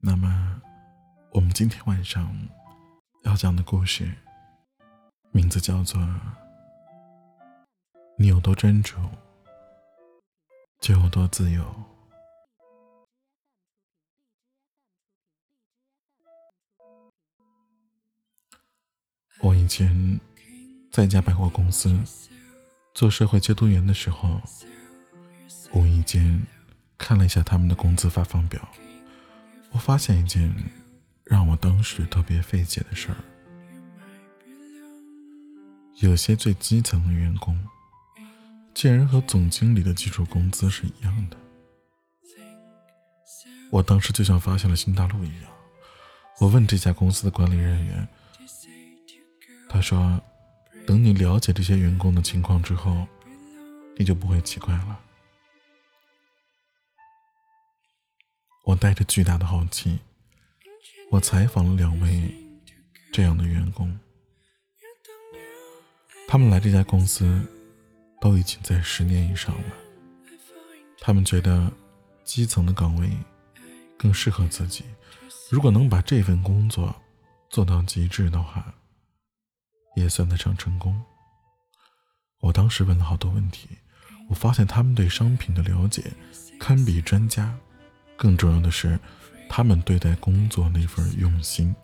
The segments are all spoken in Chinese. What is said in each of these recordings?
那么，我们今天晚上要讲的故事，名字叫做《你有多专注，就有多自由》。我以前在一家百货公司做社会监督员的时候，无意间看了一下他们的工资发放表，我发现一件让我当时特别费解的事儿：有些最基层的员工，竟然和总经理的基础工资是一样的。我当时就像发现了新大陆一样，我问这家公司的管理人员。他说：“等你了解这些员工的情况之后，你就不会奇怪了。”我带着巨大的好奇，我采访了两位这样的员工。他们来这家公司都已经在十年以上了。他们觉得基层的岗位更适合自己。如果能把这份工作做到极致的话，也算得上成功。我当时问了好多问题，我发现他们对商品的了解堪比专家，更重要的是，他们对待工作那份用心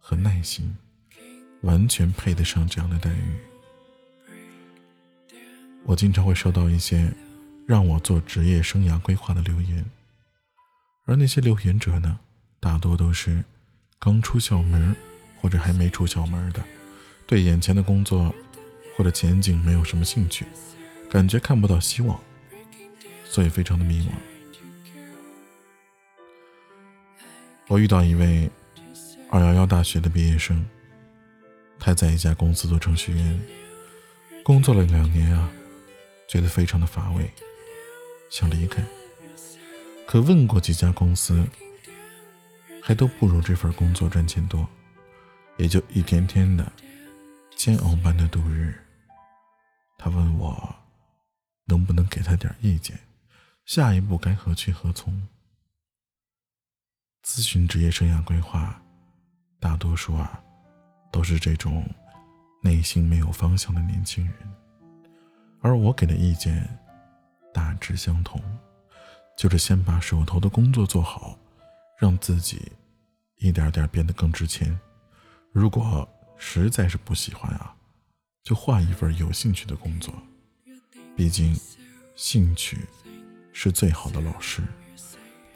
和耐心，完全配得上这样的待遇。我经常会收到一些让我做职业生涯规划的留言，而那些留言者呢，大多都是刚出校门或者还没出校门的。对眼前的工作或者前景没有什么兴趣，感觉看不到希望，所以非常的迷茫。我遇到一位二幺幺大学的毕业生，他在一家公司做程序员，工作了两年啊，觉得非常的乏味，想离开。可问过几家公司，还都不如这份工作赚钱多，也就一天天的。煎熬般的度日，他问我能不能给他点意见，下一步该何去何从？咨询职业生涯规划，大多数啊都是这种内心没有方向的年轻人，而我给的意见大致相同，就是先把手头的工作做好，让自己一点点变得更值钱。如果实在是不喜欢啊，就换一份有兴趣的工作。毕竟，兴趣是最好的老师，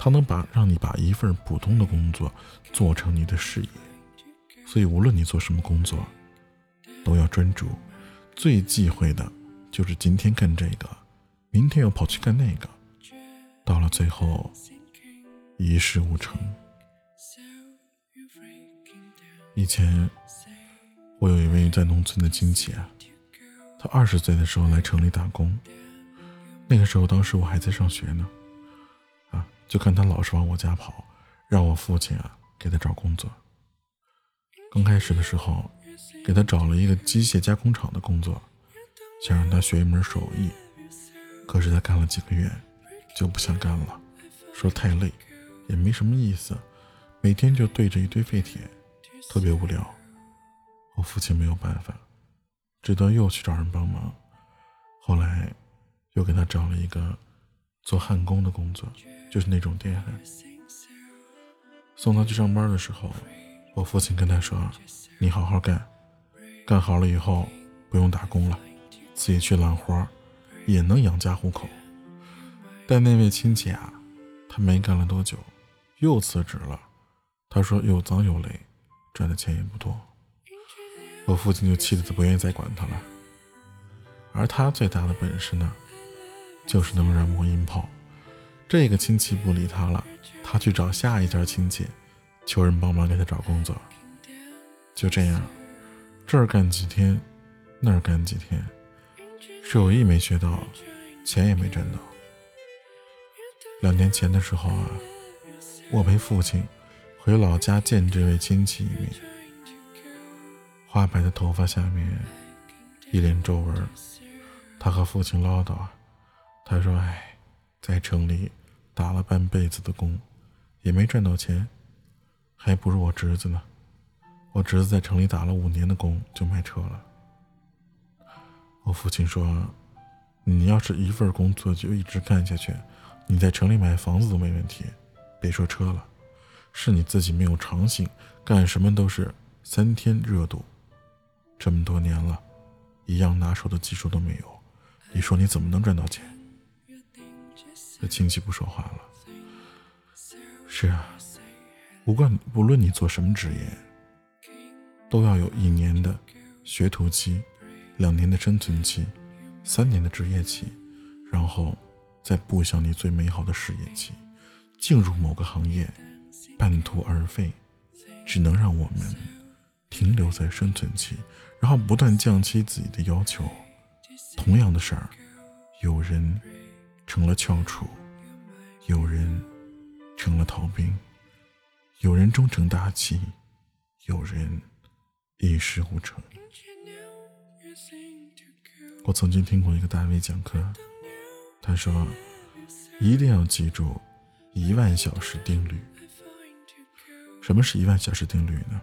它能把让你把一份普通的工作做成你的事业。所以，无论你做什么工作，都要专注。最忌讳的就是今天干这个，明天又跑去干那个，到了最后一事无成。以前。我有一位在农村的亲戚啊，他二十岁的时候来城里打工，那个时候当时我还在上学呢，就看他老是往我家跑，让我父亲啊给他找工作。刚开始的时候，给他找了一个机械加工厂的工作，想让他学一门手艺，可是他干了几个月就不想干了，说太累，也没什么意思，每天就对着一堆废铁，特别无聊。我父亲没有办法，只得又去找人帮忙。后来，又给他找了一个做焊工的工作，就是那种电焊。送他去上班的时候，我父亲跟他说：“你好好干，干好了以后不用打工了，自己去揽活，也能养家糊口。”但那位亲戚啊，他没干了多久，又辞职了。他说：“又脏又累，赚的钱也不多。”我父亲就气得不愿意再管他了，而他最大的本事呢，就是能燃磨音炮。这个亲戚不理他了，他去找下一家亲戚，求人帮忙给他找工作。就这样，这儿干几天，那儿干几天，手艺没学到，钱也没挣到。两年前的时候啊，我陪父亲回老家见这位亲戚一面。花白的头发下面一脸皱纹，他和父亲唠叨啊，他说：“哎，在城里打了半辈子的工，也没赚到钱，还不如我侄子呢。我侄子在城里打了五年的工就卖车了。我父亲说：“你要是一份工作就一直干下去，你在城里买房子都没问题，别说车了。是你自己没有长性，干什么都是三天热度。这么多年了，一样拿手的技术都没有，你说你怎么能赚到钱？”这亲戚不说话了。是啊，不管不论你做什么职业。都要有一年的学徒期，两年的生存期，三年的职业期，然后再步向你最美好的事业期。进入某个行业，半途而废，只能让我们停留在生存期，然后不断降低自己的要求。同样的事儿，有人成了翘楚，有人成了逃兵，有人终成大器，有人。一事无成。我曾经听过一个大 V 讲课，他说：“一定要记住一万小时定律。什么是一万小时定律呢？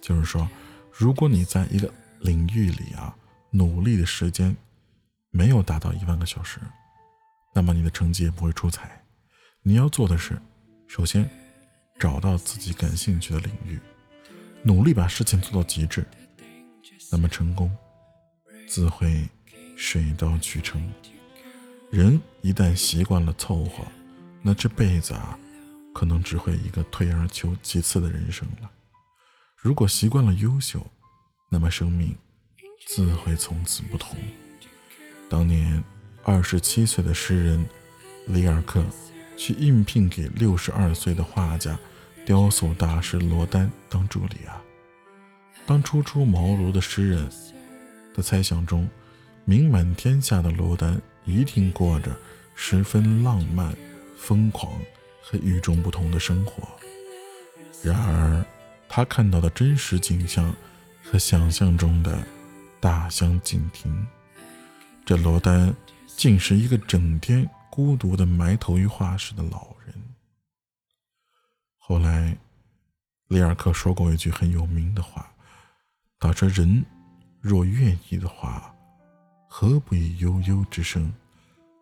就是说，如果你在一个领域里啊努力的时间没有达到一万个小时，那么你的成绩也不会出彩。你要做的是，首先找到自己感兴趣的领域。”努力把事情做到极致，那么成功自会水到渠成。人一旦习惯了凑合，那这辈子啊，可能只会一个退而求其次的人生了。如果习惯了优秀，那么生命自会从此不同。当年二十七岁的诗人里尔克去应聘给六十二岁的画家。雕塑大师罗丹当助理啊！当初出茅庐的诗人的猜想中，名满天下的罗丹一定过着十分浪漫、疯狂和与众不同的生活。然而，他看到的真实景象和想象中的大相径庭。这罗丹竟是一个整天孤独的埋头于画室的老人。后来，里尔克说过一句很有名的话：“他说，人若愿意的话，何不以悠悠之声，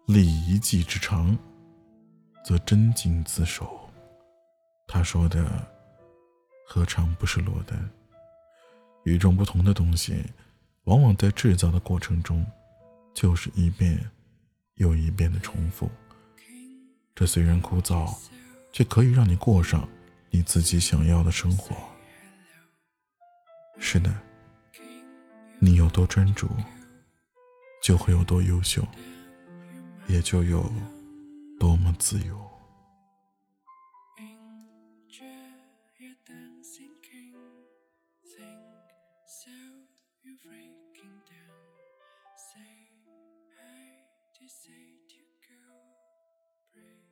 立一技之长，则真经自守。”他说的何尝不是罗丹？与众不同的东西，往往在制造的过程中，就是一遍又一遍的重复。这虽然枯燥。却可以让你过上你自己想要的生活。是的，你有多专注，就会有多优秀，也就有多么自由。To go pray.